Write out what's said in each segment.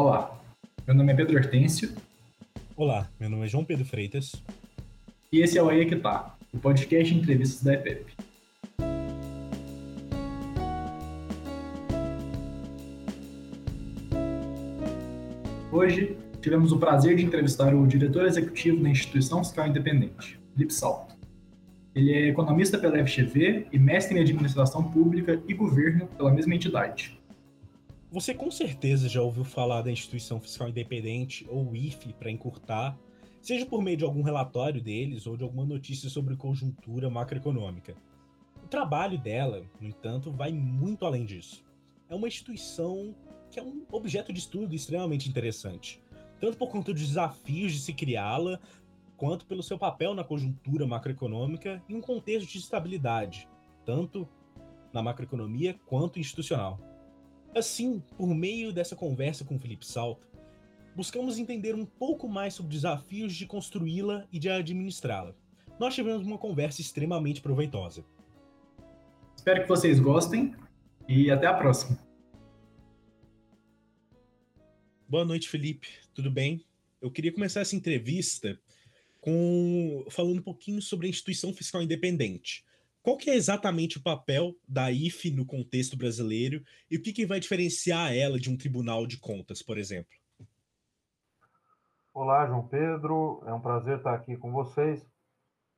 Olá, meu nome é Pedro Hortêncio. Olá, meu nome é João Pedro Freitas. E esse é o Aí é que tá, o podcast de entrevistas da EPEP. Hoje tivemos o prazer de entrevistar o diretor executivo da Instituição Fiscal Independente, Felipe Salto. Ele é economista pela FGV e mestre em administração pública e governo pela mesma entidade. Você com certeza já ouviu falar da Instituição Fiscal Independente, ou IFE, para encurtar, seja por meio de algum relatório deles ou de alguma notícia sobre conjuntura macroeconômica. O trabalho dela, no entanto, vai muito além disso. É uma instituição que é um objeto de estudo extremamente interessante, tanto por conta dos desafios de se criá-la, quanto pelo seu papel na conjuntura macroeconômica em um contexto de estabilidade, tanto na macroeconomia quanto institucional. Assim, por meio dessa conversa com Felipe Salto, buscamos entender um pouco mais sobre desafios de construí-la e de administrá-la. Nós tivemos uma conversa extremamente proveitosa. Espero que vocês gostem e até a próxima. Boa noite, Felipe. Tudo bem? Eu queria começar essa entrevista com falando um pouquinho sobre a instituição fiscal independente. Qual que é exatamente o papel da IFE no contexto brasileiro e o que, que vai diferenciar ela de um tribunal de contas, por exemplo? Olá, João Pedro. É um prazer estar aqui com vocês.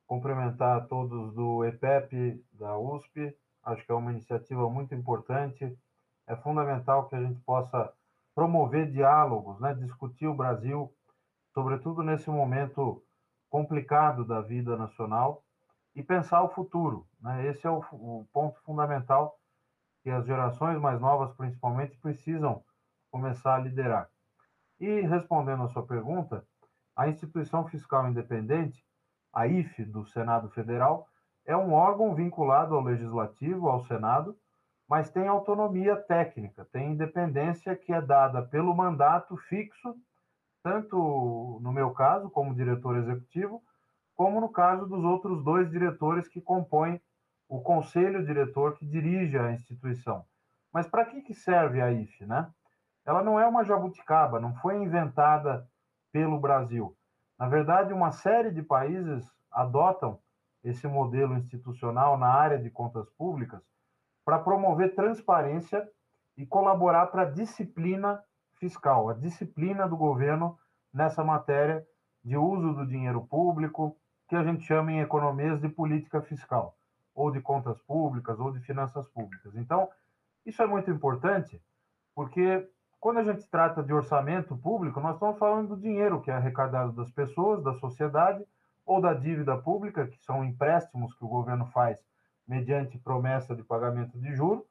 Cumprimentar a todos do EPEP da USP. Acho que é uma iniciativa muito importante. É fundamental que a gente possa promover diálogos, né? discutir o Brasil, sobretudo nesse momento complicado da vida nacional e pensar o futuro. Né? Esse é o, o, ponto fundamental que as gerações mais novas, principalmente, precisam começar a liderar. E respondendo à sua pergunta, a instituição fiscal independente, a IFE do Senado Federal, é um órgão vinculado ao legislativo, ao Senado, mas tem autonomia técnica, tem independência que é dada pelo mandato fixo tanto no meu caso, como diretor executivo, como no caso dos outros dois diretores que compõem o conselho diretor que dirige a instituição. Mas para que, que serve a IFE, né? Ela não é uma jabuticaba, não foi inventada pelo Brasil. Na verdade, uma série de países adotam esse modelo institucional na área de contas públicas para promover transparência e colaborar para a disciplina fiscal, a disciplina do governo nessa matéria de uso do dinheiro público, que a gente chama em economias de política fiscal, ou de contas públicas, ou de finanças públicas. Então, isso é muito importante, porque quando a gente trata de orçamento público, nós estamos falando do dinheiro que é arrecadado das pessoas, da sociedade, ou da dívida pública, que são empréstimos que o governo faz mediante promessa de pagamento de juros,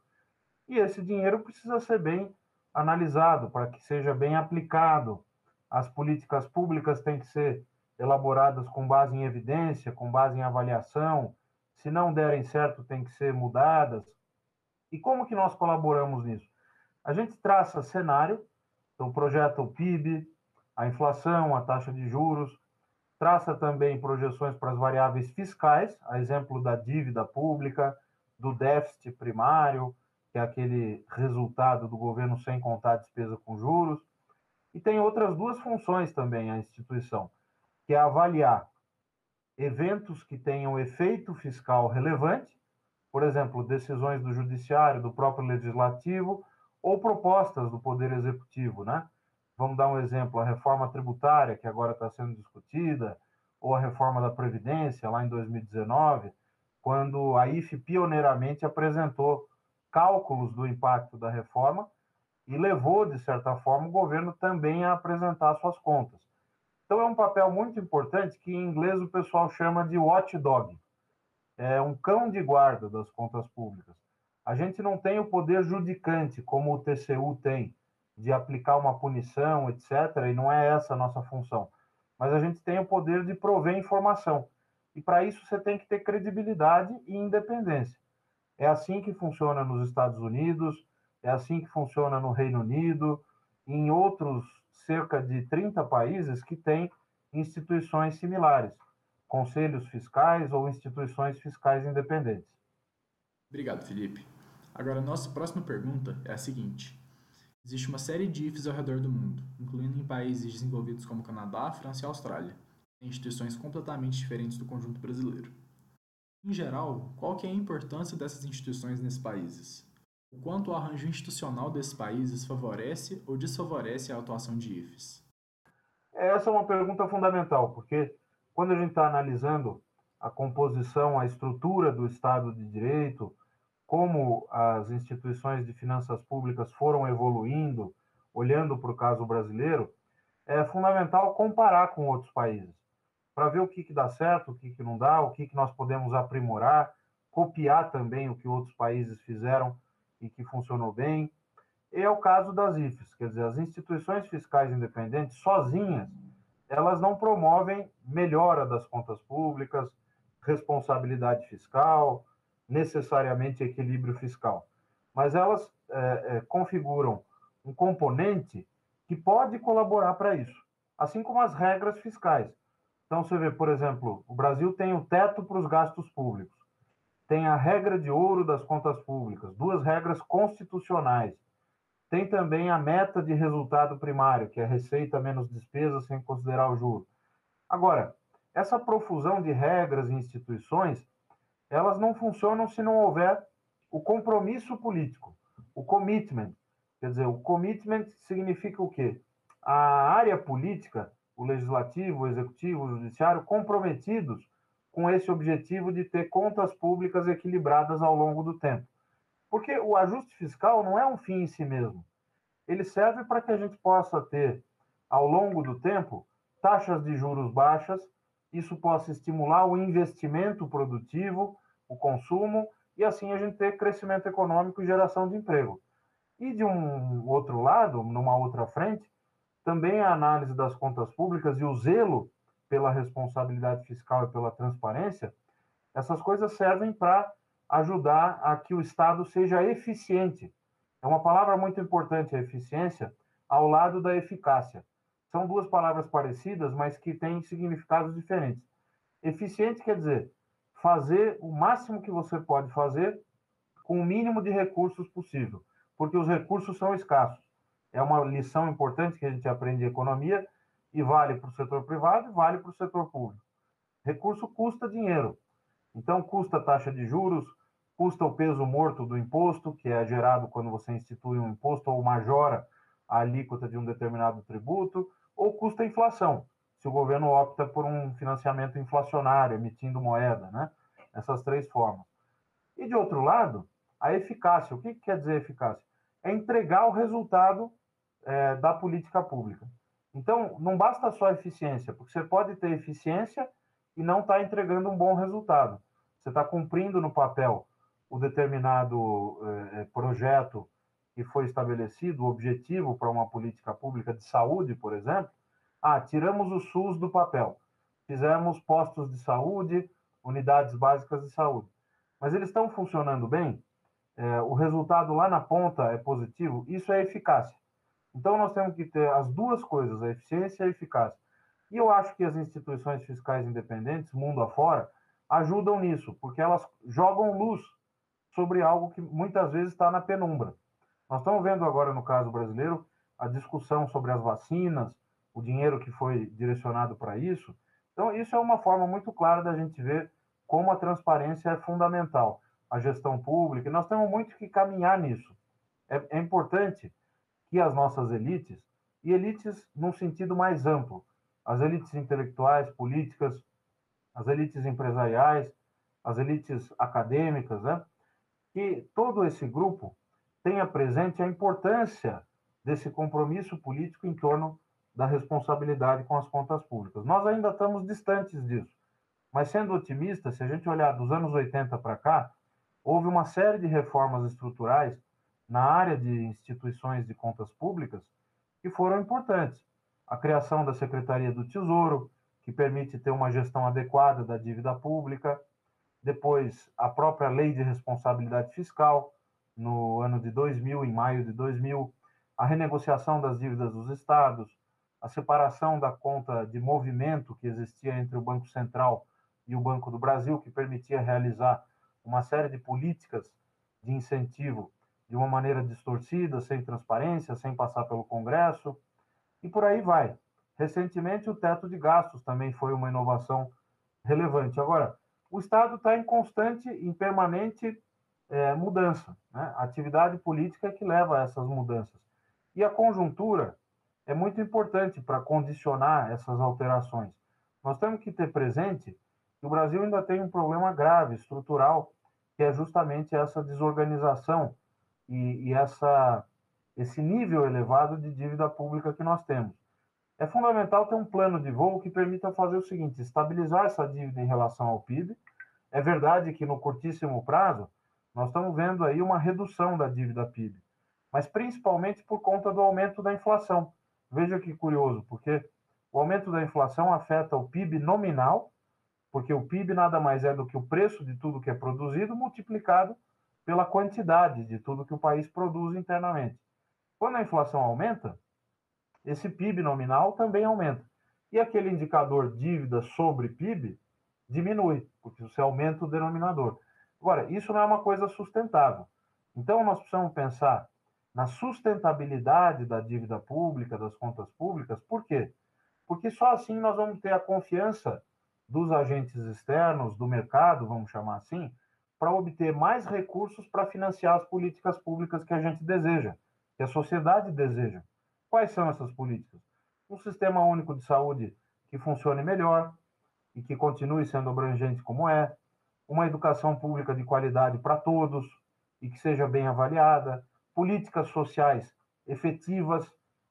e esse dinheiro precisa ser bem analisado, para que seja bem aplicado. As políticas públicas têm que ser elaboradas com base em evidência, com base em avaliação. Se não derem certo, têm que ser mudadas. E como que nós colaboramos nisso? A gente traça cenário, então projeta o PIB, a inflação, a taxa de juros, traça também projeções para as variáveis fiscais, a exemplo da dívida pública, do déficit primário, que é aquele resultado do governo sem contar despesa com juros. E tem outras duas funções também a instituição, que é avaliar eventos que tenham efeito fiscal relevante, por exemplo, decisões do judiciário, do próprio legislativo ou propostas do poder executivo, né? Vamos dar um exemplo, a reforma tributária que agora está sendo discutida, ou a reforma da previdência lá em 2019, quando a IFE pioneiramente apresentou cálculos do impacto da reforma e levou, de certa forma, o governo também a apresentar suas contas. Então, é um papel muito importante que em inglês o pessoal chama de watchdog é um cão de guarda das contas públicas. A gente não tem o poder judicante, como o TCU tem, de aplicar uma punição, etc., e não é essa a nossa função. Mas a gente tem o poder de prover informação. E para isso você tem que ter credibilidade e independência. É assim que funciona nos Estados Unidos, é assim que funciona no Reino Unido, em outros cerca de 30 países que têm instituições similares, conselhos fiscais ou instituições fiscais independentes. Obrigado, Felipe. Agora, nossa próxima pergunta é a seguinte: Existe uma série de IFs ao redor do mundo, incluindo em países desenvolvidos como Canadá, França e Austrália, em instituições completamente diferentes do conjunto brasileiro. Em geral, qual que é a importância dessas instituições nesses países? O quanto o arranjo institucional desses países favorece ou desfavorece a atuação de IFES? Essa é uma pergunta fundamental, porque quando a gente está analisando a composição, a estrutura do Estado de Direito, como as instituições de finanças públicas foram evoluindo, olhando para o caso brasileiro, é fundamental comparar com outros países, para ver o que, que dá certo, o que, que não dá, o que, que nós podemos aprimorar, copiar também o que outros países fizeram e que funcionou bem. E é o caso das IFES, quer dizer, as instituições fiscais independentes, sozinhas, elas não promovem melhora das contas públicas, responsabilidade fiscal, necessariamente equilíbrio fiscal, mas elas é, é, configuram um componente que pode colaborar para isso, assim como as regras fiscais. Então, você vê, por exemplo, o Brasil tem o teto para os gastos públicos, tem a regra de ouro das contas públicas, duas regras constitucionais. Tem também a meta de resultado primário, que é receita menos despesa sem considerar o juro. Agora, essa profusão de regras e instituições, elas não funcionam se não houver o compromisso político, o commitment. Quer dizer, o commitment significa o quê? A área política, o legislativo, o executivo, o judiciário, comprometidos com esse objetivo de ter contas públicas equilibradas ao longo do tempo. Porque o ajuste fiscal não é um fim em si mesmo. Ele serve para que a gente possa ter, ao longo do tempo, taxas de juros baixas, isso possa estimular o investimento produtivo, o consumo, e assim a gente ter crescimento econômico e geração de emprego. E de um outro lado, numa outra frente, também a análise das contas públicas e o zelo pela responsabilidade fiscal e pela transparência, essas coisas servem para ajudar a que o Estado seja eficiente. É uma palavra muito importante, a eficiência, ao lado da eficácia. São duas palavras parecidas, mas que têm significados diferentes. Eficiente quer dizer fazer o máximo que você pode fazer com o mínimo de recursos possível, porque os recursos são escassos. É uma lição importante que a gente aprende em economia e vale para o setor privado e vale para o setor público. Recurso custa dinheiro. Então, custa taxa de juros, custa o peso morto do imposto, que é gerado quando você institui um imposto ou majora a alíquota de um determinado tributo, ou custa inflação, se o governo opta por um financiamento inflacionário, emitindo moeda, né? Essas três formas. E, de outro lado, a eficácia. O que, que quer dizer eficácia? É entregar o resultado é, da política pública. Então, não basta só eficiência, porque você pode ter eficiência e não estar tá entregando um bom resultado. Você está cumprindo no papel o determinado eh, projeto que foi estabelecido, o objetivo para uma política pública de saúde, por exemplo. Ah, tiramos o SUS do papel, fizemos postos de saúde, unidades básicas de saúde. Mas eles estão funcionando bem? Eh, o resultado lá na ponta é positivo? Isso é eficácia. Então, nós temos que ter as duas coisas, a eficiência e a eficácia. E eu acho que as instituições fiscais independentes, mundo afora, ajudam nisso, porque elas jogam luz sobre algo que muitas vezes está na penumbra. Nós estamos vendo agora, no caso brasileiro, a discussão sobre as vacinas, o dinheiro que foi direcionado para isso. Então, isso é uma forma muito clara da gente ver como a transparência é fundamental, a gestão pública, e nós temos muito que caminhar nisso. É, é importante que as nossas elites, e elites num sentido mais amplo, as elites intelectuais, políticas, as elites empresariais, as elites acadêmicas, né? que todo esse grupo tenha presente a importância desse compromisso político em torno da responsabilidade com as contas públicas. Nós ainda estamos distantes disso, mas sendo otimista, se a gente olhar dos anos 80 para cá, houve uma série de reformas estruturais na área de instituições de contas públicas que foram importantes. A criação da Secretaria do Tesouro, que permite ter uma gestão adequada da dívida pública, depois a própria Lei de Responsabilidade Fiscal, no ano de 2000, em maio de 2000, a renegociação das dívidas dos estados, a separação da conta de movimento que existia entre o Banco Central e o Banco do Brasil, que permitia realizar uma série de políticas de incentivo de uma maneira distorcida, sem transparência, sem passar pelo Congresso, e por aí vai. Recentemente, o teto de gastos também foi uma inovação relevante. Agora, o Estado está em constante, em permanente é, mudança. Né? Atividade política é que leva a essas mudanças. E a conjuntura é muito importante para condicionar essas alterações. Nós temos que ter presente que o Brasil ainda tem um problema grave, estrutural, que é justamente essa desorganização e, e essa, esse nível elevado de dívida pública que nós temos. É fundamental ter um plano de voo que permita fazer o seguinte: estabilizar essa dívida em relação ao PIB. É verdade que no curtíssimo prazo nós estamos vendo aí uma redução da dívida PIB, mas principalmente por conta do aumento da inflação. Veja que curioso, porque o aumento da inflação afeta o PIB nominal, porque o PIB nada mais é do que o preço de tudo que é produzido multiplicado pela quantidade de tudo que o país produz internamente. Quando a inflação aumenta, esse PIB nominal também aumenta. E aquele indicador dívida sobre PIB diminui, porque você aumenta o denominador. Agora, isso não é uma coisa sustentável. Então, nós precisamos pensar na sustentabilidade da dívida pública, das contas públicas. Por quê? Porque só assim nós vamos ter a confiança dos agentes externos, do mercado, vamos chamar assim, para obter mais recursos para financiar as políticas públicas que a gente deseja, que a sociedade deseja. Quais são essas políticas? Um sistema único de saúde que funcione melhor e que continue sendo abrangente como é, uma educação pública de qualidade para todos e que seja bem avaliada, políticas sociais efetivas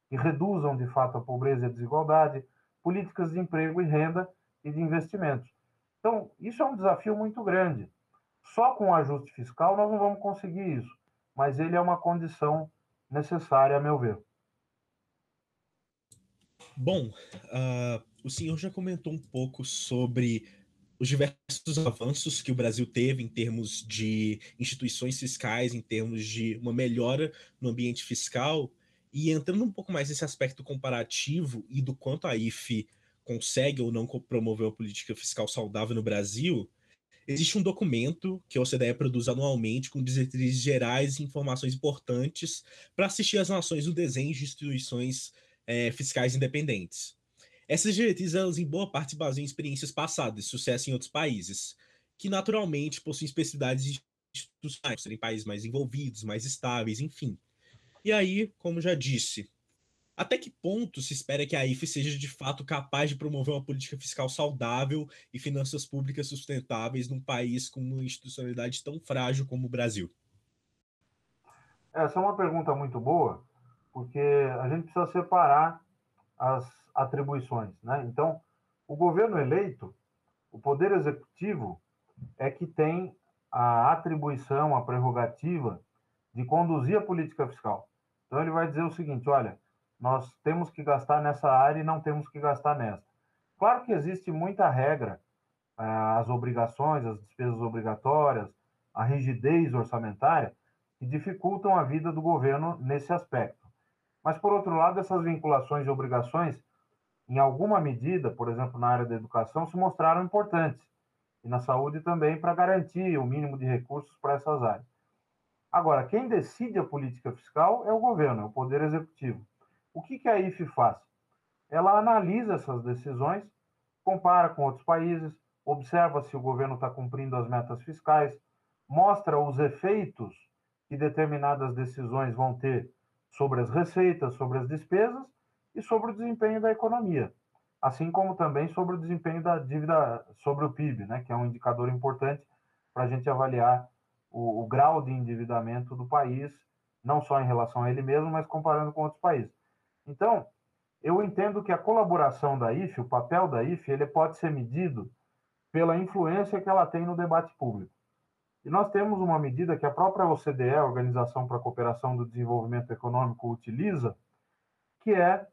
que reduzam de fato a pobreza e a desigualdade, políticas de emprego e renda e de investimentos. Então, isso é um desafio muito grande. Só com o ajuste fiscal nós não vamos conseguir isso, mas ele é uma condição necessária, a meu ver. Bom, uh, o senhor já comentou um pouco sobre os diversos avanços que o Brasil teve em termos de instituições fiscais, em termos de uma melhora no ambiente fiscal, e entrando um pouco mais nesse aspecto comparativo e do quanto a IFE consegue ou não promover uma política fiscal saudável no Brasil, existe um documento que a OCDE produz anualmente com diretrizes gerais e informações importantes para assistir as nações no desenho de instituições é, fiscais independentes. Essas diretrizes, elas em boa parte baseiam em experiências passadas, sucesso em outros países, que naturalmente possuem especificidades institucionais, serem países mais envolvidos, mais estáveis, enfim. E aí, como já disse, até que ponto se espera que a IFE seja de fato capaz de promover uma política fiscal saudável e finanças públicas sustentáveis num país com uma institucionalidade tão frágil como o Brasil? Essa é uma pergunta muito boa, porque a gente precisa separar as atribuições. Né? Então, o governo eleito, o poder executivo, é que tem a atribuição, a prerrogativa de conduzir a política fiscal. Então, ele vai dizer o seguinte: olha, nós temos que gastar nessa área e não temos que gastar nessa. Claro que existe muita regra, eh, as obrigações, as despesas obrigatórias, a rigidez orçamentária, que dificultam a vida do governo nesse aspecto. Mas, por outro lado, essas vinculações e obrigações em alguma medida, por exemplo, na área da educação, se mostraram importantes. E na saúde também, para garantir o mínimo de recursos para essas áreas. Agora, quem decide a política fiscal é o governo, é o Poder Executivo. O que, que a IFE faz? Ela analisa essas decisões, compara com outros países, observa se o governo está cumprindo as metas fiscais, mostra os efeitos que determinadas decisões vão ter sobre as receitas, sobre as despesas e sobre o desempenho da economia, assim como também sobre o desempenho da dívida sobre o PIB, né, que é um indicador importante para a gente avaliar o, o, grau de endividamento do país, não só em relação a ele mesmo, mas comparando com outros países. Então, eu entendo que a colaboração da IFE, o papel da IFE, ele pode ser medido pela influência que ela tem no debate público. E nós temos uma medida que a própria OCDE, a Organização para a Cooperação do Desenvolvimento Econômico, utiliza, que é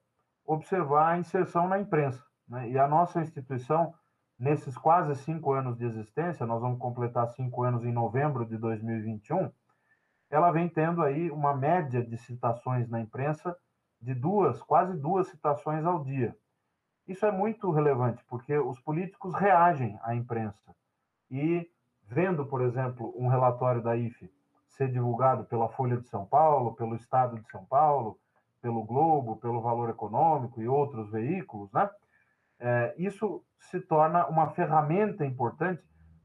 observar a inserção na imprensa. Né? E a nossa instituição, nesses quase cinco anos de existência, nós vamos completar cinco anos em novembro de 2021, ela vem tendo aí uma média de citações na imprensa de duas, quase duas citações ao dia. Isso é muito relevante, porque os políticos reagem à imprensa. E vendo, por exemplo, um relatório da IFE ser divulgado pela Folha de São Paulo, pelo Estado de São Paulo, pelo Globo, pelo Valor Econômico e outros veículos, né? É, isso se torna uma ferramenta importante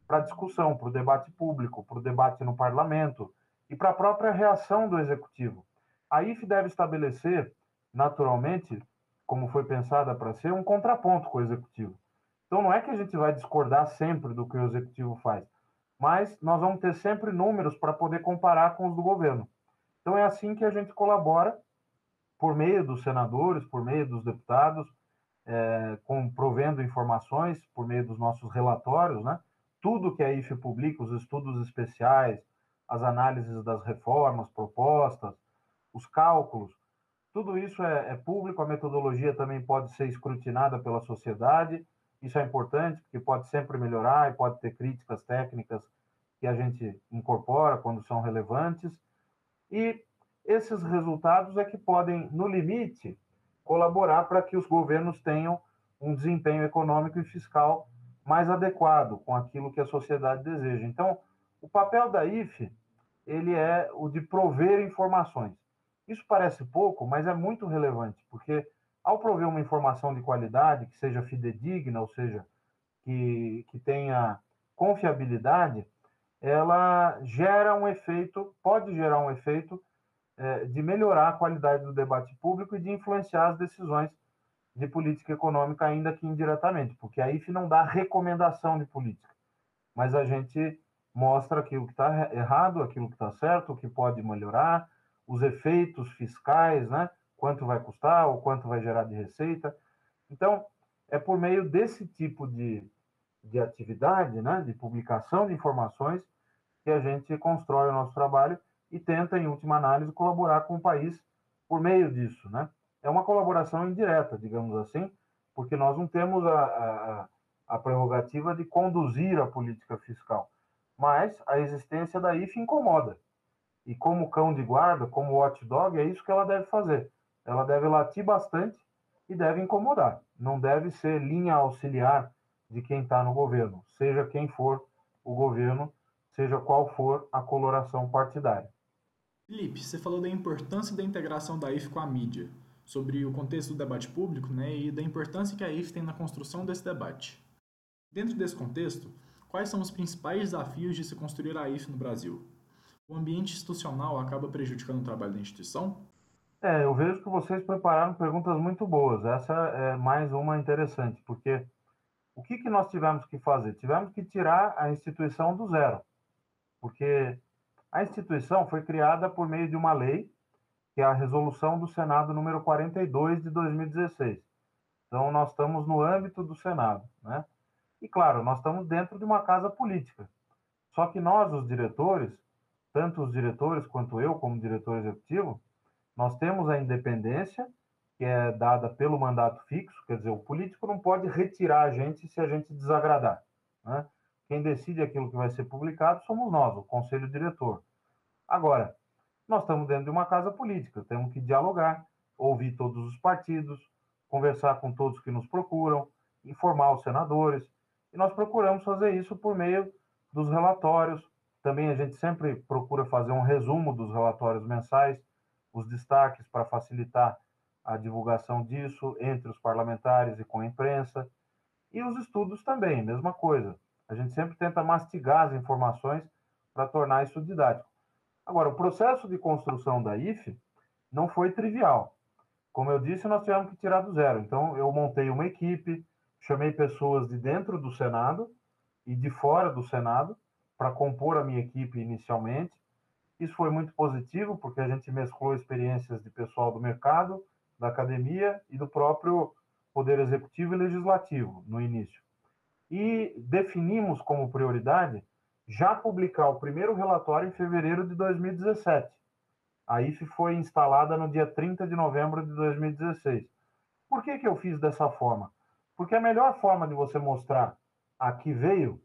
para a discussão, para o debate público, para o debate no parlamento e para a própria reação do executivo. A IF deve estabelecer, naturalmente, como foi pensada para ser, um contraponto com o executivo. Então, não é que a gente vai discordar sempre do que o executivo faz, mas nós vamos ter sempre números para poder comparar com os do governo. Então, é assim que a gente colabora, por meio dos senadores, por meio dos deputados, é, com, provendo informações, por meio dos nossos relatórios, né? Tudo que a IFE publica, os estudos especiais, as análises das reformas propostas, os cálculos, tudo isso é, é público, a metodologia também pode ser escrutinada pela sociedade isso é importante, porque pode sempre melhorar e pode ter críticas técnicas que a gente incorpora quando são relevantes. E esses resultados é que podem, no limite, colaborar para que os governos tenham um desempenho econômico e fiscal mais adequado com aquilo que a sociedade deseja. Então, o papel da IFE ele é o de prover informações. Isso parece pouco, mas é muito relevante, porque ao prover uma informação de qualidade, que seja fidedigna, ou seja, que, que tenha confiabilidade, ela gera um efeito, pode gerar um efeito é, de melhorar a qualidade do debate público e de influenciar as decisões de política econômica, ainda que indiretamente, porque a IFE não dá recomendação de política, mas a gente mostra aquilo que está errado, aquilo que está certo, o que pode melhorar, os efeitos fiscais, né? quanto vai custar ou quanto vai gerar de receita. Então, é por meio desse tipo de, de atividade, né, de publicação de informações, que a gente constrói o nosso trabalho e tenta, em última análise, colaborar com o país por meio disso. Né? É uma colaboração indireta, digamos assim, porque nós não temos a, a, a prerrogativa de conduzir a política fiscal, mas a existência da IFE incomoda. E como cão de guarda, como watchdog, é isso que ela deve fazer ela deve latir bastante e deve incomodar. Não deve ser linha auxiliar de quem está no governo, seja quem for o governo, seja qual for a coloração partidária. Felipe, você falou da importância da integração da IF com a mídia, sobre o contexto do debate público né, e da importância que a IF tem na construção desse debate. Dentro desse contexto, quais são os principais desafios de se construir a IF no Brasil? O ambiente institucional acaba prejudicando o trabalho da instituição? É, eu vejo que vocês prepararam perguntas muito boas. Essa é mais uma interessante, porque o que, que nós tivemos que fazer? Tivemos que tirar a instituição do zero, porque a instituição foi criada por meio de uma lei, que é a resolução do Senado número 42 de 2016. Então, nós estamos no âmbito do Senado, né? E, claro, nós estamos dentro de uma casa política. Só que nós, os diretores, tanto os diretores quanto eu, como diretor executivo, nós temos a independência, que é dada pelo mandato fixo, quer dizer, o político não pode retirar a gente se a gente desagradar. Né? Quem decide aquilo que vai ser publicado somos nós, o conselho diretor. Agora, nós estamos dentro de uma casa política, temos que dialogar, ouvir todos os partidos, conversar com todos que nos procuram, informar os senadores, e nós procuramos fazer isso por meio dos relatórios. Também a gente sempre procura fazer um resumo dos relatórios mensais, os destaques para facilitar a divulgação disso entre os parlamentares e com a imprensa. E os estudos também, mesma coisa. A gente sempre tenta mastigar as informações para tornar isso didático. Agora, o processo de construção da IFE não foi trivial. Como eu disse, nós tivemos que tirar do zero. Então, eu montei uma equipe, chamei pessoas de dentro do Senado e de fora do Senado para compor a minha equipe inicialmente. Isso foi muito positivo, porque a gente mesclou experiências de pessoal do mercado, da academia e do próprio Poder Executivo e Legislativo no início. E definimos como prioridade já publicar o primeiro relatório em fevereiro de 2017. A IFE foi instalada no dia 30 de novembro de 2016. Por que, que eu fiz dessa forma? Porque a melhor forma de você mostrar a que veio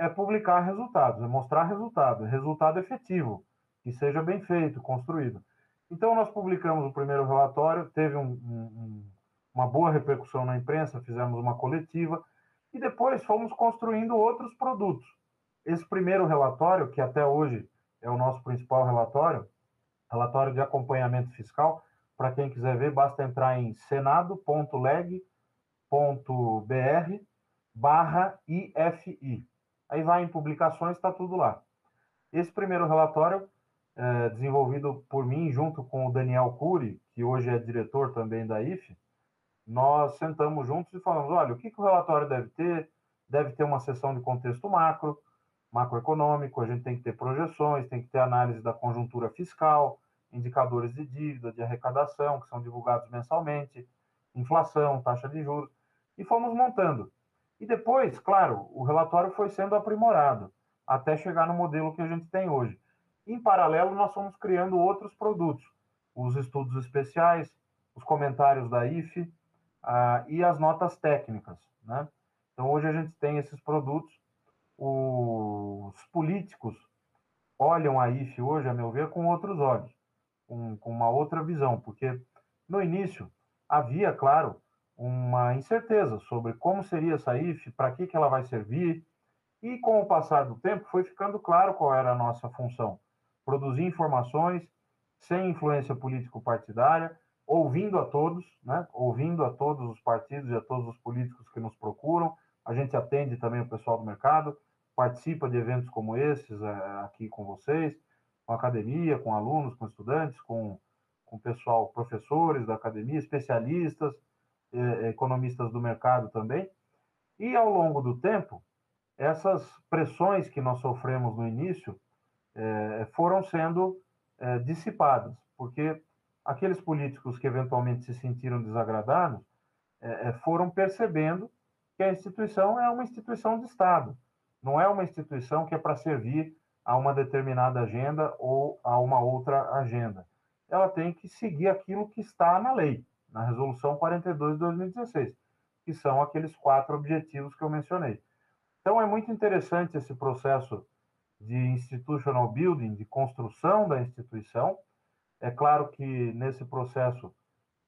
é publicar resultados, é mostrar resultado, resultado efetivo que seja bem feito, construído. Então, nós publicamos o primeiro relatório, teve um, um, uma boa repercussão na imprensa, fizemos uma coletiva, e depois fomos construindo outros produtos. Esse primeiro relatório, que até hoje é o nosso principal relatório, relatório de acompanhamento fiscal. Para quem quiser ver, basta entrar em senado.leg.br barra IFI. Aí vai em publicações, está tudo lá. Esse primeiro relatório, é, desenvolvido por mim, junto com o Daniel Cury, que hoje é diretor também da IFE, nós sentamos juntos e falamos: olha, o que, que o relatório deve ter? Deve ter uma seção de contexto macro, macroeconômico, a gente tem que ter projeções, tem que ter análise da conjuntura fiscal, indicadores de dívida, de arrecadação, que são divulgados mensalmente, inflação, taxa de juros, e fomos montando. E depois, claro, o relatório foi sendo aprimorado até chegar no modelo que a gente tem hoje. Em paralelo, nós fomos criando outros produtos, os estudos especiais, os comentários da IFE ah, e as notas técnicas. Né? Então, hoje a gente tem esses produtos. Os políticos olham a IFE hoje, a meu ver, com outros olhos, com, com uma outra visão, porque no início havia, claro, uma incerteza sobre como seria essa IFE, para que, que ela vai servir, e com o passar do tempo foi ficando claro qual era a nossa função: produzir informações sem influência político-partidária, ouvindo a todos, né? ouvindo a todos os partidos e a todos os políticos que nos procuram. A gente atende também o pessoal do mercado, participa de eventos como esses é, aqui com vocês, com academia, com alunos, com estudantes, com, com pessoal, professores da academia, especialistas, eh, economistas do mercado também. E ao longo do tempo, essas pressões que nós sofremos no início eh, foram sendo dissipadas, porque aqueles políticos que eventualmente se sentiram desagradados é, é, foram percebendo que a instituição é uma instituição de Estado, não é uma instituição que é para servir a uma determinada agenda ou a uma outra agenda. Ela tem que seguir aquilo que está na lei, na Resolução 42 de 2016, que são aqueles quatro objetivos que eu mencionei. Então, é muito interessante esse processo de institutional building, de construção da instituição, é claro que nesse processo,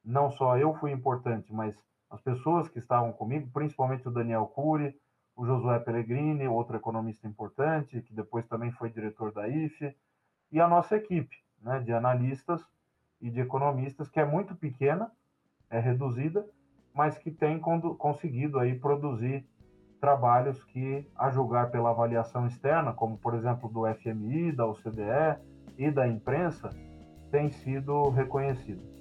não só eu fui importante, mas as pessoas que estavam comigo, principalmente o Daniel Cury, o Josué Pellegrini, outro economista importante, que depois também foi diretor da IFE, e a nossa equipe né, de analistas e de economistas, que é muito pequena, é reduzida, mas que tem conseguido aí produzir trabalhos que, a julgar pela avaliação externa, como por exemplo do FMI, da OCDE e da imprensa, tem sido reconhecido.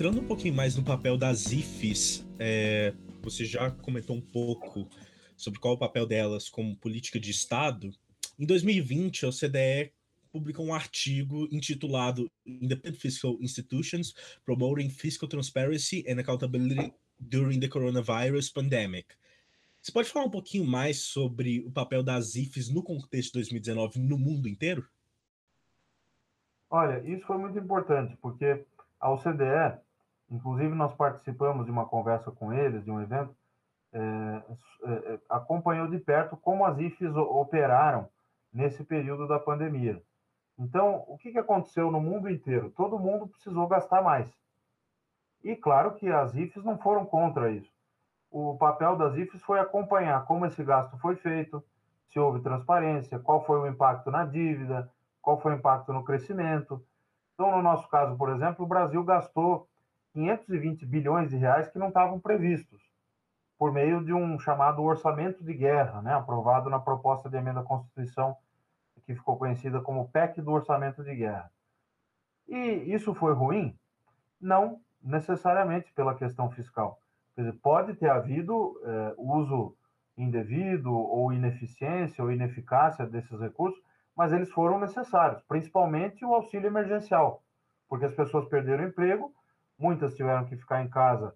Entrando um pouquinho mais no papel das IFES, é, você já comentou um pouco sobre qual é o papel delas como política de Estado. Em 2020, a OCDE publicou um artigo intitulado Independent Fiscal Institutions Promoting Fiscal Transparency and Accountability During the Coronavirus Pandemic. Você pode falar um pouquinho mais sobre o papel das IFES no contexto de 2019 no mundo inteiro? Olha, isso foi muito importante, porque a OCDE, inclusive nós participamos de uma conversa com eles, de um evento, é, é, acompanhou de perto como as IFES operaram nesse período da pandemia. Então, o que, que aconteceu no mundo inteiro? Todo mundo precisou gastar mais. E claro que as IFES não foram contra isso. O papel das IFES foi acompanhar como esse gasto foi feito, se houve transparência, qual foi o impacto na dívida, qual foi o impacto no crescimento. Então, no nosso caso, por exemplo, o Brasil gastou 520 bilhões de reais que não estavam previstos, por meio de um chamado orçamento de guerra, né, aprovado na proposta de emenda à Constituição que ficou conhecida como PEC do Orçamento de Guerra. E isso foi ruim? Não necessariamente pela questão fiscal. Quer dizer, pode ter havido é, uso indevido ou ineficiência ou ineficácia desses recursos, mas eles foram necessários, principalmente o auxílio emergencial, porque as pessoas perderam emprego, muitas tiveram que ficar em casa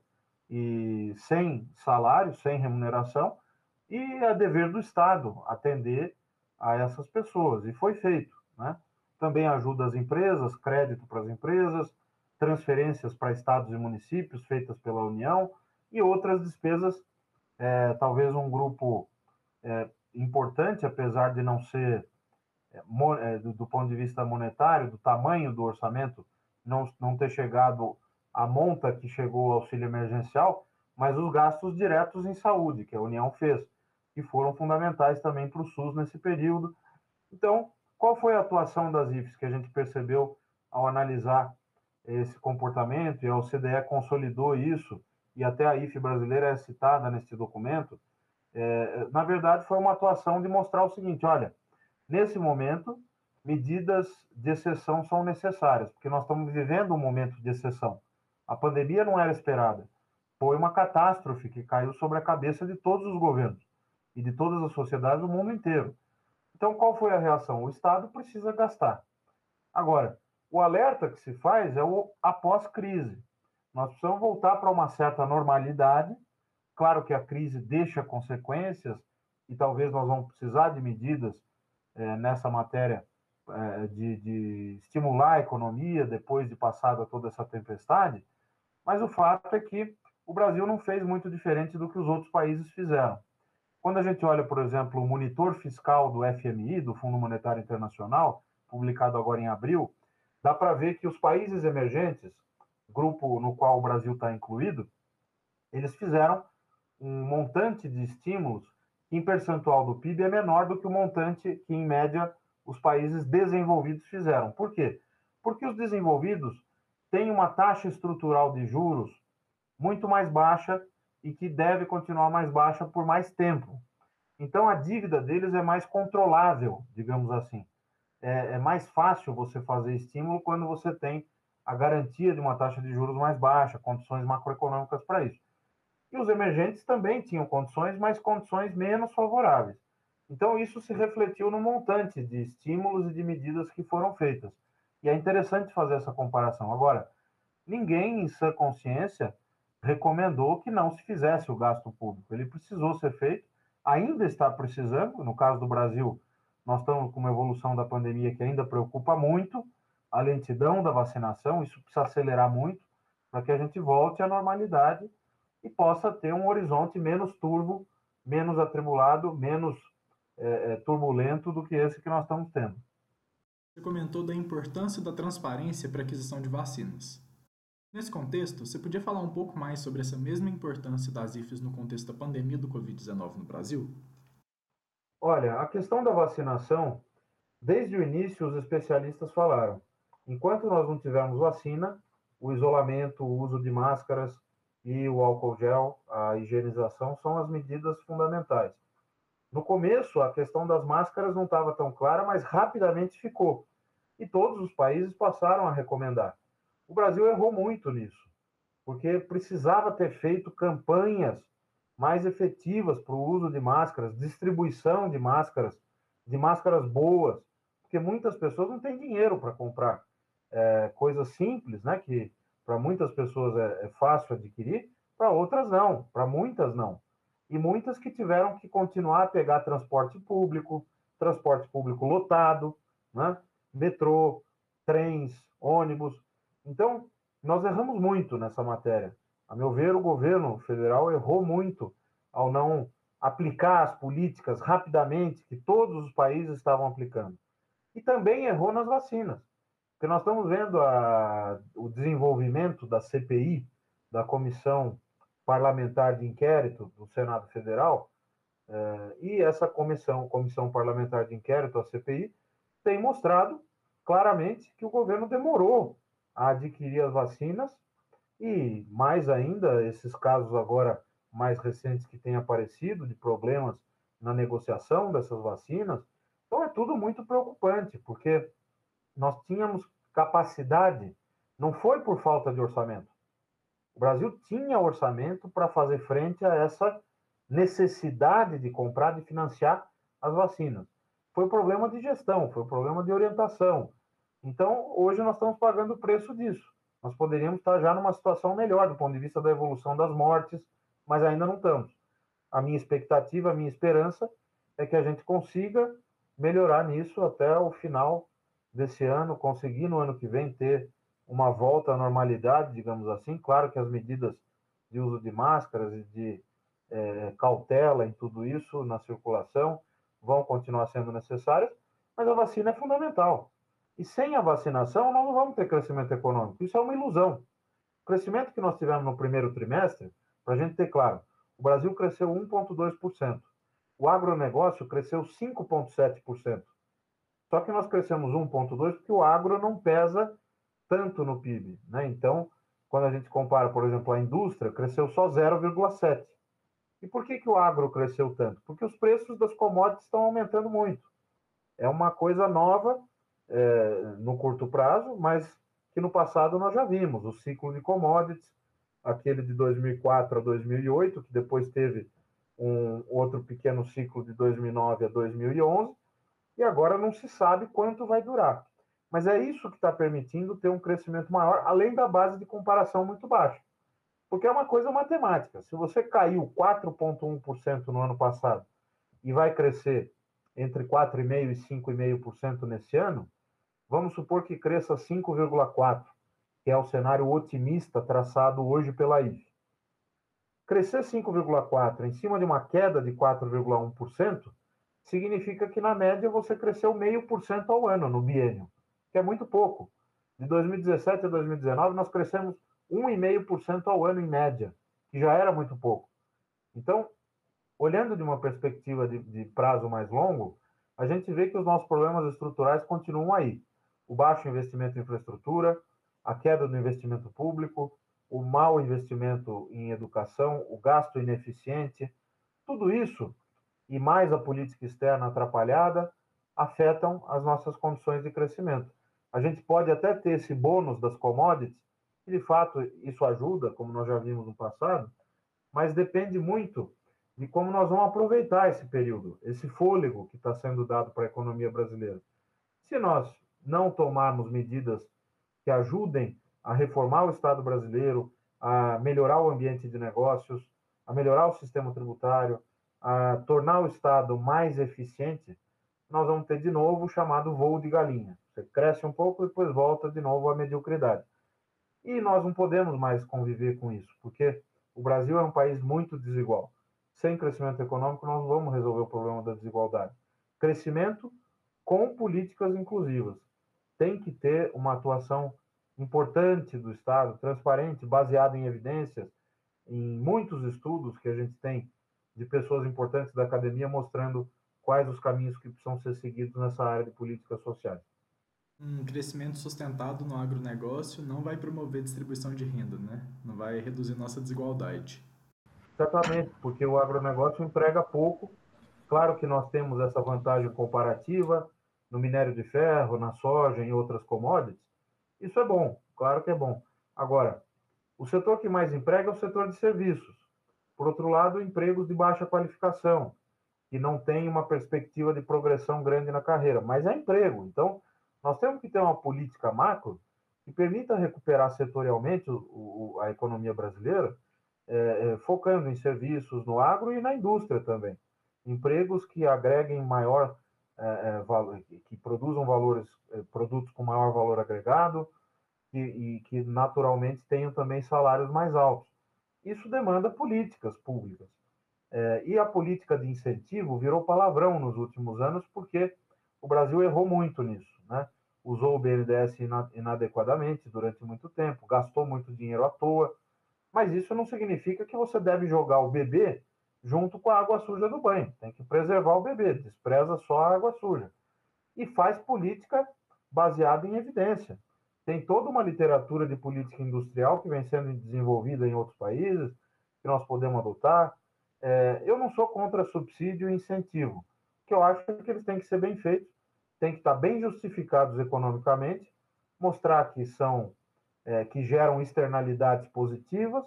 e sem salário, sem remuneração, e é dever do Estado atender a essas pessoas, e foi feito. Né? Também ajuda as empresas, crédito para as empresas, transferências para estados e municípios feitas pela União e outras despesas, é, talvez um grupo é, importante, apesar de não ser é, é, do, do, ponto de vista monetário, do tamanho do orçamento, não, não ter chegado a monta que chegou ao auxílio emergencial, mas os gastos diretos em saúde, que a União fez, que foram fundamentais também para o SUS nesse período. Então, qual foi a atuação das IFES que a gente percebeu ao analisar esse comportamento e a OCDE consolidou isso, e até a IFE brasileira é citada nesse documento? É, na verdade, foi uma atuação de mostrar o seguinte: olha, nesse momento, medidas de exceção são necessárias, porque nós estamos vivendo um momento de exceção. A pandemia não era esperada. Foi uma catástrofe que caiu sobre a cabeça de todos os governos e de todas as sociedades do mundo inteiro. Então, qual foi a reação? O Estado precisa gastar. Agora, o alerta que se faz é o após-crise. Nós precisamos voltar para uma certa normalidade. Claro que a crise deixa consequências e talvez nós vamos precisar de medidas é, nessa matéria é, de, de estimular a economia depois de passada toda essa tempestade. Mas o fato é que o Brasil não fez muito diferente do que os outros países fizeram. Quando a gente olha, por exemplo, o monitor fiscal do FMI, do Fundo Monetário Internacional, publicado agora em abril, dá para ver que os países emergentes, grupo no qual o Brasil está incluído, eles fizeram um montante de estímulos que, em percentual do PIB, é menor do que o montante que, em média, os países desenvolvidos fizeram. Por quê? Porque os desenvolvidos têm uma taxa estrutural de juros muito mais baixa e que deve continuar mais baixa por mais tempo. Então, a dívida deles é mais controlável, digamos assim. É, é, mais fácil você fazer estímulo quando você tem a garantia de uma taxa de juros mais baixa, condições macroeconômicas para isso. E os emergentes também tinham condições, mas condições menos favoráveis. Então, isso se refletiu no montante de estímulos e de medidas que foram feitas. E é interessante fazer essa comparação. Agora, ninguém em sua consciência recomendou que não se fizesse o gasto público. Ele precisou ser feito, ainda está precisando. No caso do Brasil, nós estamos com uma evolução da pandemia que ainda preocupa muito, a lentidão da vacinação, isso precisa acelerar muito para que a gente volte à normalidade e possa ter um horizonte menos turbo, menos atribulado, menos é turbulento do que esse que nós estamos tendo. Você comentou da importância da transparência para a aquisição de vacinas. Nesse contexto, você podia falar um pouco mais sobre essa mesma importância das IFES no contexto da pandemia do Covid-19 no Brasil? Olha, a questão da vacinação, desde o início os especialistas falaram, enquanto nós não tivermos vacina, o isolamento, o uso de máscaras e o álcool gel, a higienização são as medidas fundamentais. No começo, a questão das máscaras não estava tão clara, mas rapidamente ficou. E todos os países passaram a recomendar. O Brasil errou muito nisso, porque precisava ter feito campanhas mais efetivas para o uso de máscaras, distribuição de máscaras, de máscaras boas, porque muitas pessoas não têm dinheiro para comprar é, coisas simples, né? Que para muitas pessoas é, é fácil adquirir, para outras não, para muitas não. E muitas que tiveram que continuar a pegar transporte público, transporte público lotado, né? metrô, trens, ônibus, então, nós erramos muito nessa matéria. A meu ver, o governo federal errou muito ao não aplicar as políticas rapidamente que todos os países estavam aplicando. E também errou nas vacinas. Porque nós estamos vendo a, o desenvolvimento da CPI, da Comissão Parlamentar de Inquérito do Senado Federal, eh, e essa comissão, Comissão Parlamentar de Inquérito, a CPI, tem mostrado claramente que o governo demorou a adquirir as vacinas e, mais ainda, esses casos agora mais recentes que têm aparecido de problemas na negociação dessas vacinas. Então, é tudo muito preocupante, porque nós tínhamos capacidade, não foi por falta de orçamento. O Brasil tinha orçamento para fazer frente a essa necessidade de comprar, de financiar as vacinas. Foi problema de gestão, foi problema de orientação, então, hoje nós estamos pagando o preço disso. Nós poderíamos estar já numa situação melhor do ponto de vista da evolução das mortes, mas ainda não estamos. A minha expectativa, a minha esperança é que a gente consiga melhorar nisso até o final desse ano, conseguir no ano que vem ter uma volta à normalidade, digamos assim. Claro que as medidas de uso de máscaras e de é, cautela em tudo isso na circulação, vão continuar sendo necessárias, mas a vacina é fundamental. E sem a vacinação, nós não vamos ter crescimento econômico. Isso é uma ilusão. O crescimento que nós tivemos no primeiro trimestre, para a gente ter claro, o Brasil cresceu 1,2%. O agronegócio cresceu 5,7%. Só que nós crescemos 1,2% porque o agro não pesa tanto no PIB. Né? Então, quando a gente compara, por exemplo, a indústria, cresceu só 0,7%. E por que, que o agro cresceu tanto? Porque os preços das commodities estão aumentando muito. É uma coisa nova é, no curto prazo, mas que no passado nós já vimos. O ciclo de commodities, aquele de 2004 a 2008, que depois teve um outro pequeno ciclo de 2009 a 2011, e agora não se sabe quanto vai durar. Mas é isso que está permitindo ter um crescimento maior, além da base de comparação muito baixa. Porque é uma coisa matemática. Se você caiu 4,1% no ano passado e vai crescer entre 4,5% e 5,5% nesse ano, vamos supor que cresça 5,4%, que é o cenário otimista traçado hoje pela IFE. Crescer 5,4% em cima de uma queda de 4,1% significa que, na média, você cresceu 0,5% ao ano no biênio, que é muito pouco. De 2017 a 2019, nós crescemos 1,5% ao ano em média, que já era muito pouco. Então, olhando de uma perspectiva de, de prazo mais longo, a gente vê que os nossos problemas estruturais continuam aí. O baixo investimento em infraestrutura, a queda do investimento público, o mau investimento em educação, o gasto ineficiente, tudo isso e mais a política externa atrapalhada afetam as nossas condições de crescimento. A gente pode até ter esse bônus das commodities, e de fato isso ajuda, como nós já vimos no passado, mas depende muito de como nós vamos aproveitar esse período, esse fôlego que está sendo dado para a economia brasileira. Se nós não tomarmos medidas que ajudem a reformar o Estado brasileiro, a melhorar o ambiente de negócios, a melhorar o sistema tributário, a tornar o Estado mais eficiente, nós vamos ter de novo o chamado voo de galinha. Você cresce um pouco e depois volta de novo à mediocridade. E nós não podemos mais conviver com isso, porque o Brasil é um país muito desigual. Sem crescimento econômico, nós vamos resolver o problema da desigualdade. Crescimento com políticas inclusivas. Tem que ter uma atuação importante do Estado, transparente, baseada em evidências, em muitos estudos que a gente tem de pessoas importantes da academia mostrando quais os caminhos que precisam ser seguidos nessa área de políticas sociais. Um crescimento sustentado no agronegócio não vai promover distribuição de renda, né? Não vai reduzir nossa desigualdade. Exatamente, porque o agronegócio emprega pouco. Claro que nós temos essa vantagem comparativa no minério de ferro, na soja, em outras commodities. Isso é bom, claro que é bom. Agora, o setor que mais emprega é o setor de serviços. Por outro lado, empregos de baixa qualificação, que não tem uma perspectiva de progressão grande na carreira, mas é emprego. Então, nós temos que ter uma política macro que permita recuperar setorialmente o, o, a economia brasileira, é, é, focando em serviços, no agro e na indústria também. Empregos que agreguem maior, é, é valor, que produzam valores, é, produtos com maior valor agregado e, e que naturalmente tenham também salários mais altos. Isso demanda políticas públicas. É, e a política de incentivo virou palavrão nos últimos anos porque o Brasil errou muito nisso né? usou o BNDES inadequadamente durante muito tempo, gastou muito dinheiro à toa, mas isso não significa que você deve jogar o bebê junto com a água suja do banho. Tem que preservar o bebê, despreza só a água suja. E faz política baseada em evidência. Tem toda uma literatura de política industrial que vem sendo desenvolvida em outros países, que nós podemos adotar. É, eu não sou contra subsídio e incentivo. Que eu acho é que eles têm que ser bem feitos tem que estar bem justificados economicamente, mostrar que são é, que geram externalidades positivas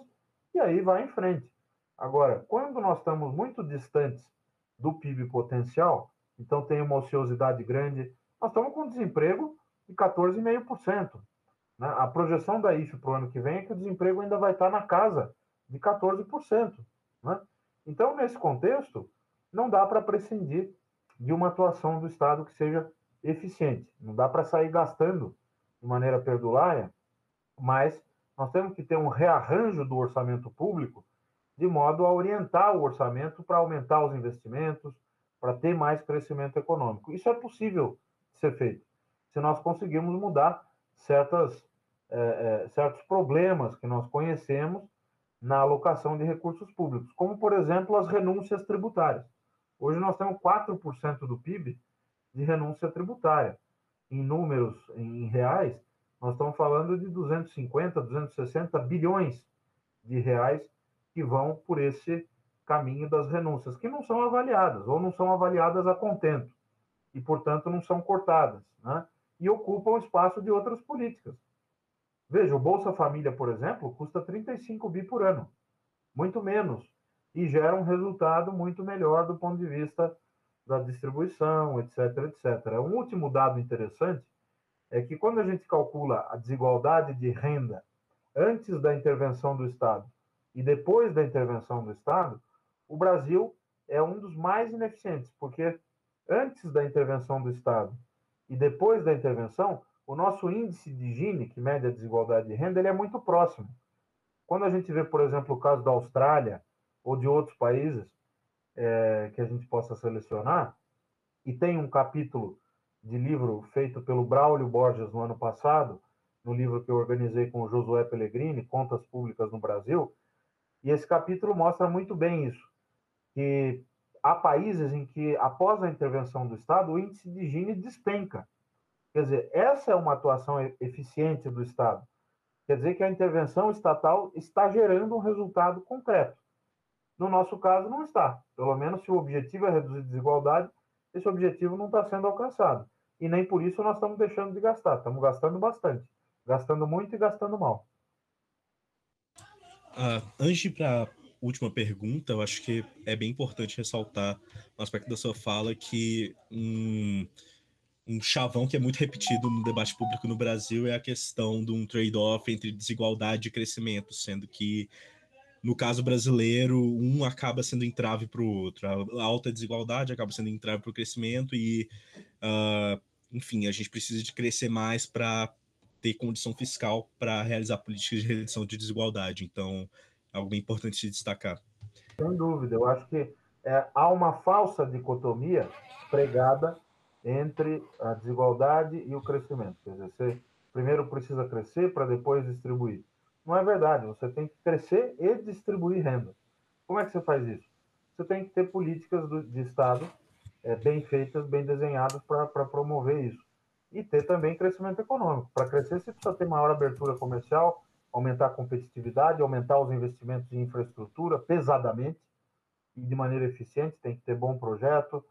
e aí vai em frente. Agora, quando nós estamos muito distantes do PIB potencial, então tem uma ociosidade grande, nós estamos com desemprego de 14,5%. Né? A projeção da IFE para o ano que vem é que o desemprego ainda vai estar na casa de 14%. Né? Então, nesse contexto, não dá para prescindir de uma atuação do Estado que seja eficiente. Não dá para sair gastando de maneira perdulária, mas nós temos que ter um rearranjo do orçamento público de modo a orientar o orçamento para aumentar os investimentos, para ter mais crescimento econômico. Isso é possível ser feito se nós conseguirmos mudar certas, é, é, certos problemas que nós conhecemos na alocação de recursos públicos, como, por exemplo, as renúncias tributárias. Hoje nós temos 4% do PIB de renúncia tributária. Em números, em reais, nós estamos falando de 250, 260 bilhões de reais que vão por esse caminho das renúncias, que não são avaliadas, ou não são avaliadas a contento, e, portanto, não são cortadas, né? e ocupam espaço de outras políticas. Veja, o Bolsa Família, por exemplo, custa 35 bi por ano, muito menos, e gera um resultado muito melhor do ponto de vista da distribuição, etc, etc. Um último dado interessante é que quando a gente calcula a desigualdade de renda antes da intervenção do Estado e depois da intervenção do Estado, o Brasil é um dos mais ineficientes, porque antes da intervenção do Estado e depois da intervenção, o nosso índice de Gini, que mede a desigualdade de renda, ele é muito próximo. Quando a gente vê, por exemplo, o caso da Austrália ou de outros países é, que a gente possa selecionar, e tem um capítulo de livro feito pelo Braulio Borges no ano passado, no livro que eu organizei com o Josué Pellegrini, Contas Públicas no Brasil, e esse capítulo mostra muito bem isso, que há países em que, após a intervenção do Estado, o índice de Gini despenca. Quer dizer, essa é uma atuação eficiente do Estado. Quer dizer que a intervenção estatal está gerando um resultado concreto. No nosso caso, não está. Pelo menos se o objetivo é reduzir desigualdade, esse objetivo não está sendo alcançado. E nem por isso nós estamos deixando de gastar. Estamos gastando bastante. Gastando muito e gastando mal. Uh, antes de para última pergunta, eu acho que é bem importante ressaltar no aspecto da sua fala que um, um chavão que é muito repetido no debate público no Brasil é a questão de um trade-off entre desigualdade e crescimento, sendo que no caso brasileiro, um acaba sendo entrave para o outro. A alta desigualdade acaba sendo entrave para o crescimento e, uh, enfim, a gente precisa de crescer mais para ter condição fiscal para realizar políticas de redução de desigualdade. Então, algo importante de destacar. Sem dúvida, eu acho que é, há uma falsa dicotomia pregada entre a desigualdade e o crescimento. Quer dizer, você primeiro precisa crescer para depois distribuir. Não é verdade, você tem que crescer e distribuir renda. Como é que você faz isso? Você tem que ter políticas do, de Estado é, bem feitas, bem desenhadas para promover isso. E ter também crescimento econômico. Para crescer, você precisa ter maior abertura comercial, aumentar a competitividade, aumentar os investimentos em infraestrutura pesadamente e de maneira eficiente. Tem que ter bom projeto,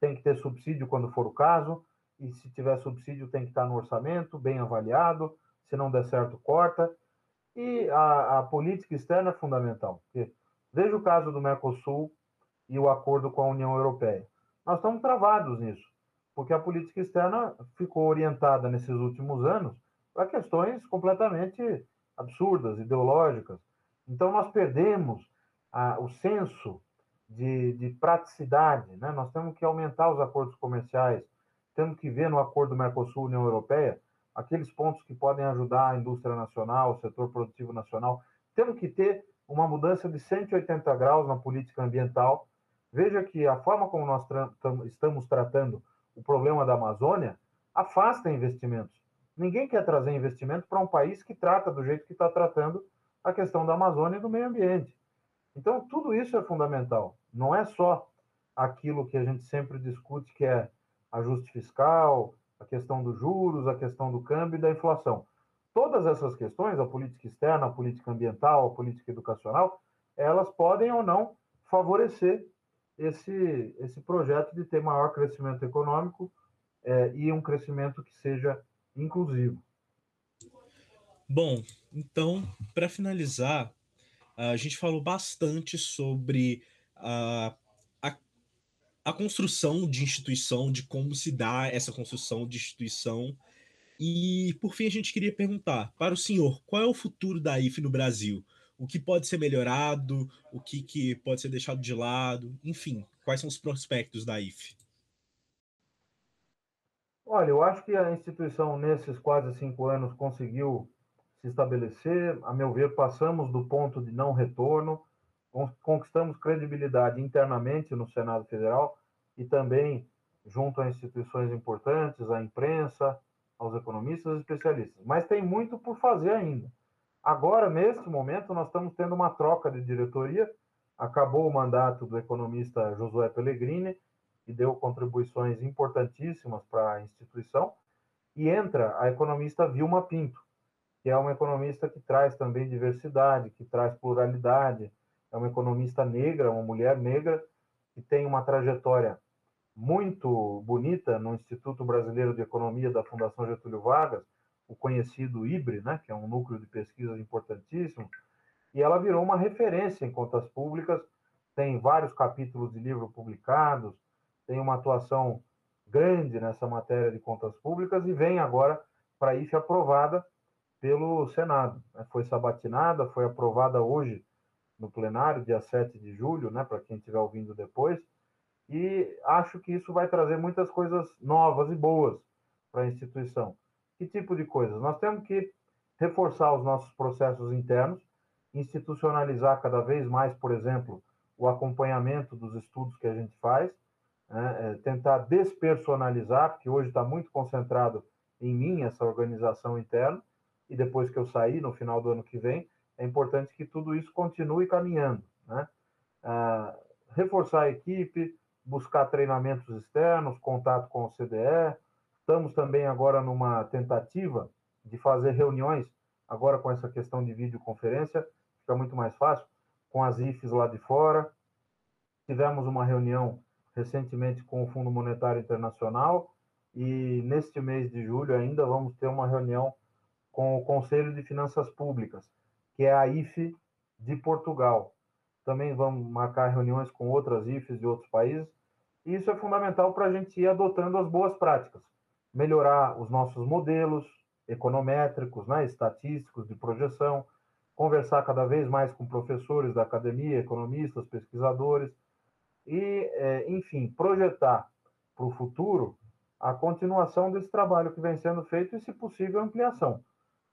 tem que ter subsídio quando for o caso, e se tiver subsídio tem que estar no orçamento, bem avaliado. Se não der certo, corta. E a, a política externa é fundamental. Porque veja o caso do Mercosul e o acordo com a União Europeia. Nós estamos travados nisso, porque a política externa ficou orientada nesses últimos anos para questões completamente absurdas, ideológicas. Então, nós perdemos o senso de, de, praticidade. Né? Nós temos que aumentar os acordos comerciais, temos que ver no acordo Mercosul-União Europeia aqueles pontos que podem ajudar a indústria nacional, o setor produtivo nacional. Temos que ter uma mudança de 180 graus na política ambiental. Veja que a forma como nós tra estamos tratando o problema da Amazônia afasta investimentos. Ninguém quer trazer investimento para um país que trata do jeito que está tratando a questão da Amazônia e do meio ambiente. Então, tudo isso é fundamental. Não é só aquilo que a gente sempre discute, que é ajuste fiscal, a questão dos juros, a questão do câmbio e da inflação. Todas essas questões, a política externa, a política ambiental, a política educacional, elas podem ou não favorecer esse, esse projeto de ter maior crescimento econômico é, e um crescimento que seja inclusivo. Bom, então, para finalizar, a gente falou bastante sobre a, a, construção de instituição, de como se dá essa construção de instituição. E, por fim, a gente queria perguntar para o senhor qual é o futuro da IFE no Brasil? O que pode ser melhorado? O que, que pode ser deixado de lado? Enfim, quais são os prospectos da IFE? Olha, eu acho que a instituição, nesses quase cinco anos, conseguiu se estabelecer. A meu ver, passamos do ponto de não retorno, conquistamos credibilidade internamente no Senado Federal e também junto a instituições importantes, à imprensa, aos economistas e especialistas. Mas tem muito por fazer ainda. Agora, neste momento, nós estamos tendo uma troca de diretoria. Acabou o mandato do economista Josué Pellegrini, que deu contribuições importantíssimas para a instituição, e entra a economista Vilma Pinto, que é uma economista que traz também diversidade, que traz pluralidade, é uma economista negra, uma mulher negra, que tem uma trajetória muito bonita no Instituto Brasileiro de Economia da Fundação Getúlio Vargas, o conhecido IBRE, né, que é um núcleo de pesquisas importantíssimo, e ela virou uma referência em contas públicas, tem vários capítulos de livro publicados, tem uma atuação grande nessa matéria de contas públicas e vem agora para IFE aprovada pelo Senado. Né. Foi sabatinada, foi aprovada hoje no plenário, dia 7 de julho, né, para quem estiver ouvindo depois, e acho que isso vai trazer muitas coisas novas e boas para a instituição. Que tipo de coisas? Nós temos que reforçar os nossos processos internos, institucionalizar cada vez mais, por exemplo, o acompanhamento dos estudos que a gente faz, né? é, tentar despersonalizar, porque hoje está muito concentrado em mim essa organização interna, e depois que eu sair, no final do ano que vem, é importante que tudo isso continue caminhando. Né? Ah, reforçar a equipe, buscar treinamentos externos, contato com o CDE, Estamos também agora numa tentativa de fazer reuniões, agora com essa questão de videoconferência, fica muito mais fácil, com as IFES lá de fora. Tivemos uma reunião recentemente com o Fundo Monetário Internacional e neste mês de julho ainda vamos ter uma reunião com o Conselho de Finanças Públicas, que é a IFE de Portugal. Também vamos marcar reuniões com outras IFES de outros países. E isso é fundamental para a gente ir adotando as boas práticas melhorar os nossos modelos econométricos, né, estatísticos de projeção, conversar cada vez mais com professores da academia, economistas, pesquisadores e, é, enfim, projetar para o futuro a continuação desse trabalho que vem sendo feito e, se possível, ampliação.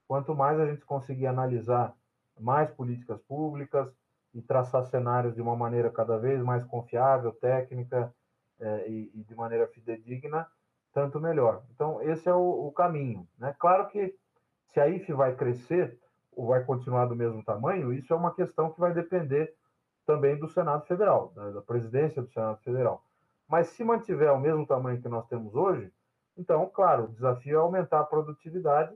Quanto mais a gente conseguir analisar mais políticas públicas e traçar cenários de uma maneira cada vez mais confiável, técnica é, e, e de maneira fidedigna, tanto melhor. Então, esse é o, o caminho. Né? Claro que se a IFE vai crescer ou vai continuar do mesmo tamanho, isso é uma questão que vai depender também do Senado Federal, da, da presidência do Senado Federal. Mas se mantiver o mesmo tamanho que nós temos hoje, então, claro, o desafio é aumentar a produtividade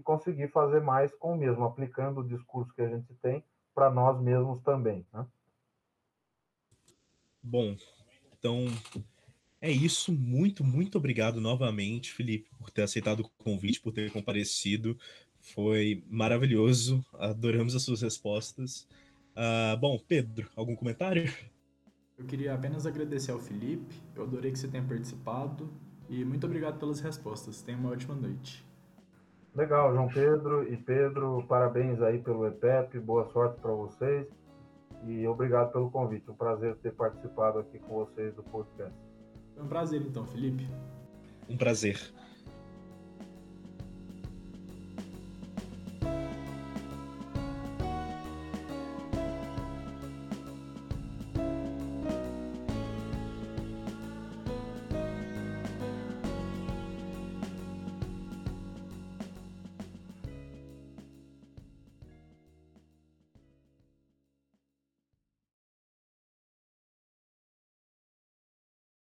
e conseguir fazer mais com o mesmo, aplicando o discurso que a gente tem para nós mesmos também. Né? Bom, então é isso. Muito, muito obrigado novamente, Felipe, por ter aceitado o convite, por ter comparecido. Foi maravilhoso. Adoramos as suas respostas. Uh, bom, Pedro, algum comentário? Eu queria apenas agradecer ao Felipe. Eu adorei que você tenha participado. E muito obrigado pelas respostas. Tenha uma ótima noite. Legal, João Pedro e Pedro, parabéns aí pelo EPEP, boa sorte para vocês e obrigado pelo convite. Um prazer ter participado aqui com vocês do podcast. Foi um prazer então, Felipe. Um prazer.